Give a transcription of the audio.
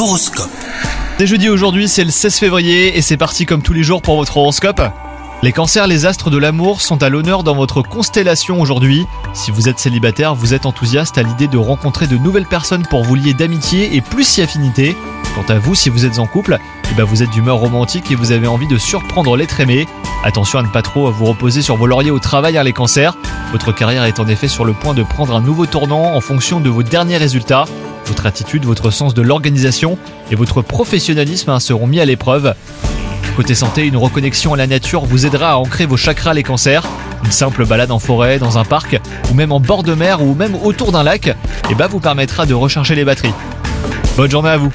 L'horoscope. C'est jeudi aujourd'hui, c'est le 16 février et c'est parti comme tous les jours pour votre horoscope. Les cancers, les astres de l'amour sont à l'honneur dans votre constellation aujourd'hui. Si vous êtes célibataire, vous êtes enthousiaste à l'idée de rencontrer de nouvelles personnes pour vous lier d'amitié et plus si affinité. Quant à vous, si vous êtes en couple, eh ben vous êtes d'humeur romantique et vous avez envie de surprendre l'être aimé. Attention à ne pas trop vous reposer sur vos lauriers au travail, hein, les cancers. Votre carrière est en effet sur le point de prendre un nouveau tournant en fonction de vos derniers résultats. Votre attitude, votre sens de l'organisation et votre professionnalisme hein, seront mis à l'épreuve. Côté santé, une reconnexion à la nature vous aidera à ancrer vos chakras les cancers. Une simple balade en forêt, dans un parc, ou même en bord de mer, ou même autour d'un lac, et bah vous permettra de recharger les batteries. Bonne journée à vous